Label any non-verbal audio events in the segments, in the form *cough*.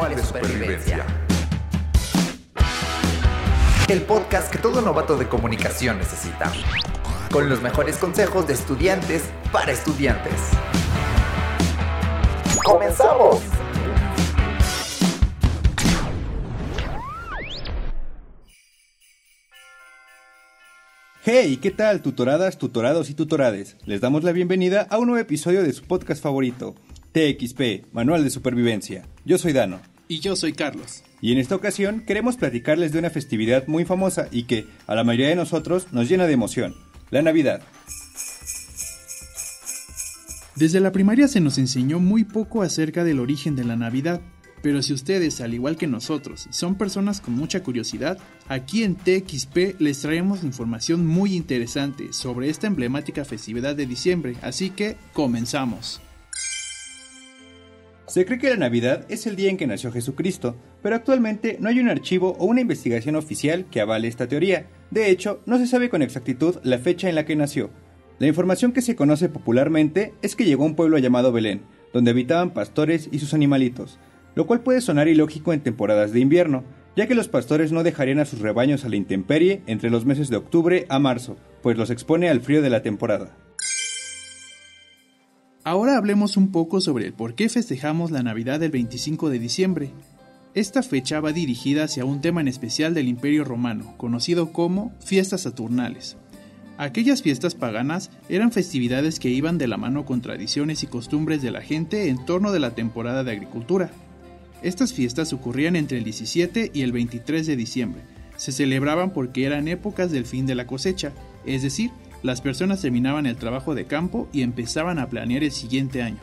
Manual de Supervivencia. El podcast que todo novato de comunicación necesita. Con los mejores consejos de estudiantes para estudiantes. ¡Comenzamos! Hey, ¿qué tal, tutoradas, tutorados y tutorades? Les damos la bienvenida a un nuevo episodio de su podcast favorito, TXP, Manual de Supervivencia. Yo soy Dano. Y yo soy Carlos. Y en esta ocasión queremos platicarles de una festividad muy famosa y que, a la mayoría de nosotros, nos llena de emoción, la Navidad. Desde la primaria se nos enseñó muy poco acerca del origen de la Navidad, pero si ustedes, al igual que nosotros, son personas con mucha curiosidad, aquí en TXP les traemos información muy interesante sobre esta emblemática festividad de diciembre, así que comenzamos. Se cree que la Navidad es el día en que nació Jesucristo, pero actualmente no hay un archivo o una investigación oficial que avale esta teoría. De hecho, no se sabe con exactitud la fecha en la que nació. La información que se conoce popularmente es que llegó a un pueblo llamado Belén, donde habitaban pastores y sus animalitos, lo cual puede sonar ilógico en temporadas de invierno, ya que los pastores no dejarían a sus rebaños a la intemperie entre los meses de octubre a marzo, pues los expone al frío de la temporada. Ahora hablemos un poco sobre el por qué festejamos la Navidad el 25 de diciembre. Esta fecha va dirigida hacia un tema en especial del Imperio Romano, conocido como fiestas saturnales. Aquellas fiestas paganas eran festividades que iban de la mano con tradiciones y costumbres de la gente en torno de la temporada de agricultura. Estas fiestas ocurrían entre el 17 y el 23 de diciembre. Se celebraban porque eran épocas del fin de la cosecha, es decir, las personas terminaban el trabajo de campo y empezaban a planear el siguiente año.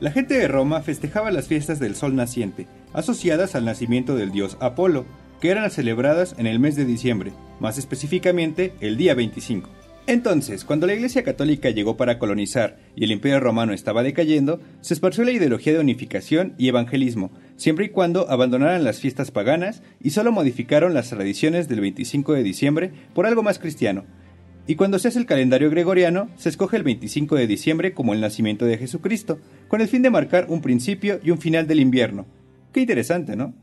La gente de Roma festejaba las fiestas del sol naciente, asociadas al nacimiento del dios Apolo, que eran celebradas en el mes de diciembre, más específicamente el día 25. Entonces, cuando la Iglesia Católica llegó para colonizar y el Imperio Romano estaba decayendo, se esparció la ideología de unificación y evangelismo, siempre y cuando abandonaran las fiestas paganas y solo modificaron las tradiciones del 25 de diciembre por algo más cristiano. Y cuando se hace el calendario gregoriano, se escoge el 25 de diciembre como el nacimiento de Jesucristo, con el fin de marcar un principio y un final del invierno. Qué interesante, ¿no?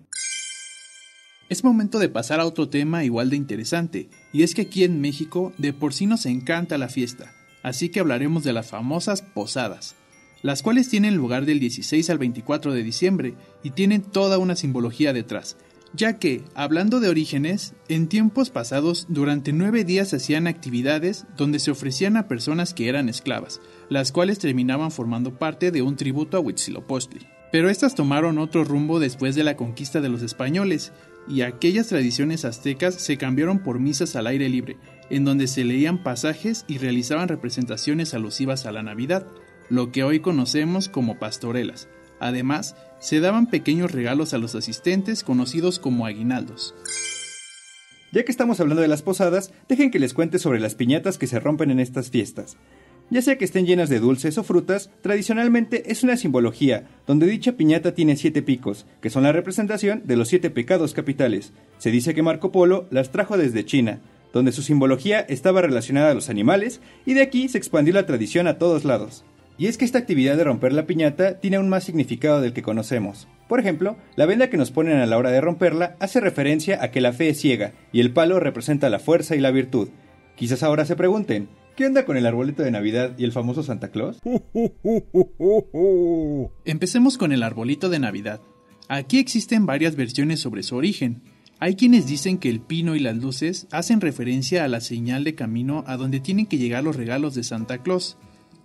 Es momento de pasar a otro tema igual de interesante, y es que aquí en México de por sí nos encanta la fiesta, así que hablaremos de las famosas posadas, las cuales tienen lugar del 16 al 24 de diciembre y tienen toda una simbología detrás, ya que, hablando de orígenes, en tiempos pasados durante nueve días hacían actividades donde se ofrecían a personas que eran esclavas, las cuales terminaban formando parte de un tributo a Huitzilopochtli. Pero estas tomaron otro rumbo después de la conquista de los españoles, y aquellas tradiciones aztecas se cambiaron por misas al aire libre, en donde se leían pasajes y realizaban representaciones alusivas a la Navidad, lo que hoy conocemos como pastorelas. Además, se daban pequeños regalos a los asistentes conocidos como aguinaldos. Ya que estamos hablando de las posadas, dejen que les cuente sobre las piñatas que se rompen en estas fiestas. Ya sea que estén llenas de dulces o frutas, tradicionalmente es una simbología, donde dicha piñata tiene siete picos, que son la representación de los siete pecados capitales. Se dice que Marco Polo las trajo desde China, donde su simbología estaba relacionada a los animales, y de aquí se expandió la tradición a todos lados. Y es que esta actividad de romper la piñata tiene aún más significado del que conocemos. Por ejemplo, la venda que nos ponen a la hora de romperla hace referencia a que la fe es ciega, y el palo representa la fuerza y la virtud. Quizás ahora se pregunten, ¿Qué onda con el arbolito de Navidad y el famoso Santa Claus? *laughs* Empecemos con el arbolito de Navidad. Aquí existen varias versiones sobre su origen. Hay quienes dicen que el pino y las luces hacen referencia a la señal de camino a donde tienen que llegar los regalos de Santa Claus.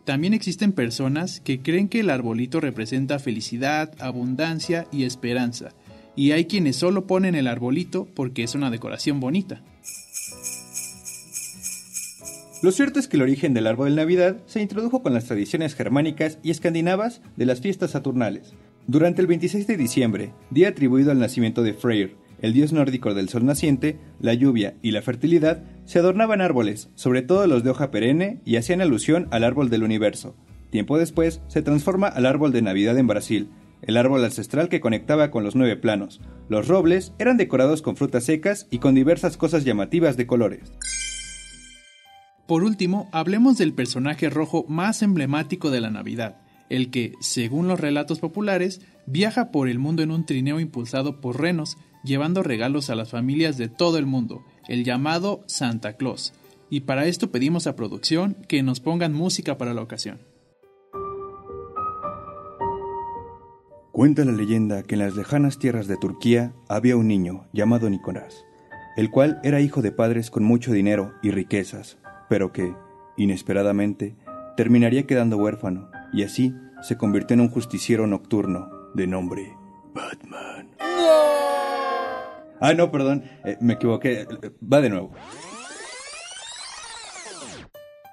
También existen personas que creen que el arbolito representa felicidad, abundancia y esperanza, y hay quienes solo ponen el arbolito porque es una decoración bonita. Lo cierto es que el origen del árbol de Navidad se introdujo con las tradiciones germánicas y escandinavas de las fiestas saturnales. Durante el 26 de diciembre, día atribuido al nacimiento de Freyr, el dios nórdico del sol naciente, la lluvia y la fertilidad, se adornaban árboles, sobre todo los de hoja perenne, y hacían alusión al árbol del universo. Tiempo después, se transforma al árbol de Navidad en Brasil, el árbol ancestral que conectaba con los nueve planos. Los robles eran decorados con frutas secas y con diversas cosas llamativas de colores. Por último, hablemos del personaje rojo más emblemático de la Navidad, el que, según los relatos populares, viaja por el mundo en un trineo impulsado por renos, llevando regalos a las familias de todo el mundo, el llamado Santa Claus. Y para esto pedimos a producción que nos pongan música para la ocasión. Cuenta la leyenda que en las lejanas tierras de Turquía había un niño llamado Nicolás, el cual era hijo de padres con mucho dinero y riquezas, pero que, inesperadamente, terminaría quedando huérfano y así se convirtió en un justiciero nocturno de nombre Batman. Ah, no, perdón, eh, me equivoqué. Va de nuevo.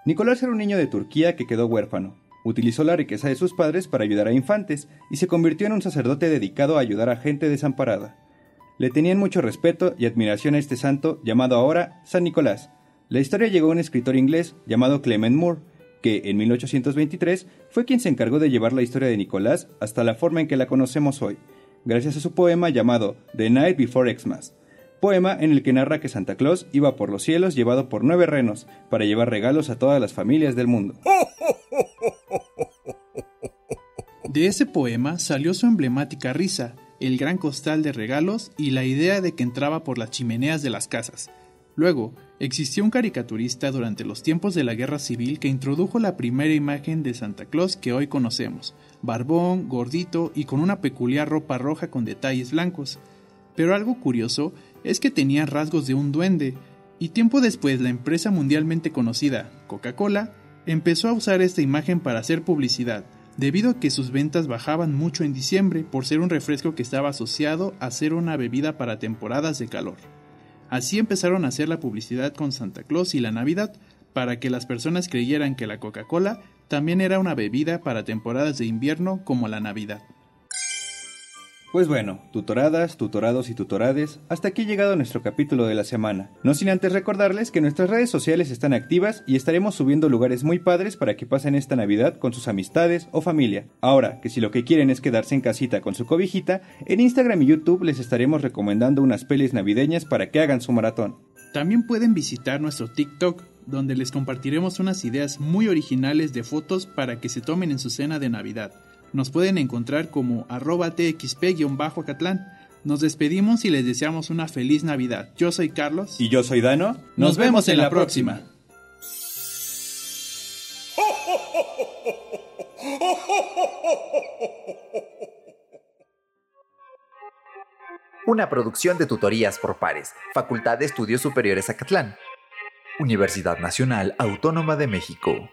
Nicolás era un niño de Turquía que quedó huérfano Utilizó la riqueza de sus padres para ayudar a infantes y se convirtió en un sacerdote dedicado a ayudar a gente desamparada. Le tenían mucho respeto y admiración a este santo llamado ahora San Nicolás. La historia llegó a un escritor inglés llamado Clement Moore, que en 1823 fue quien se encargó de llevar la historia de Nicolás hasta la forma en que la conocemos hoy, gracias a su poema llamado The Night Before Xmas, poema en el que narra que Santa Claus iba por los cielos llevado por nueve renos para llevar regalos a todas las familias del mundo. De ese poema salió su emblemática risa, el gran costal de regalos y la idea de que entraba por las chimeneas de las casas. Luego, existió un caricaturista durante los tiempos de la Guerra Civil que introdujo la primera imagen de Santa Claus que hoy conocemos, barbón, gordito y con una peculiar ropa roja con detalles blancos. Pero algo curioso es que tenía rasgos de un duende, y tiempo después la empresa mundialmente conocida, Coca-Cola, empezó a usar esta imagen para hacer publicidad, debido a que sus ventas bajaban mucho en diciembre por ser un refresco que estaba asociado a ser una bebida para temporadas de calor. Así empezaron a hacer la publicidad con Santa Claus y la Navidad, para que las personas creyeran que la Coca-Cola también era una bebida para temporadas de invierno como la Navidad. Pues bueno, tutoradas, tutorados y tutorades, hasta aquí ha llegado nuestro capítulo de la semana. No sin antes recordarles que nuestras redes sociales están activas y estaremos subiendo lugares muy padres para que pasen esta Navidad con sus amistades o familia. Ahora, que si lo que quieren es quedarse en casita con su cobijita, en Instagram y YouTube les estaremos recomendando unas pelis navideñas para que hagan su maratón. También pueden visitar nuestro TikTok, donde les compartiremos unas ideas muy originales de fotos para que se tomen en su cena de Navidad. Nos pueden encontrar como arroba txp-catlán. Nos despedimos y les deseamos una feliz Navidad. Yo soy Carlos. Y yo soy Dano. Nos, vemos en la próxima. Una producción de tutorías por pares, Facultad de Estudios Superiores Acatlán, Universidad Nacional Autónoma de México.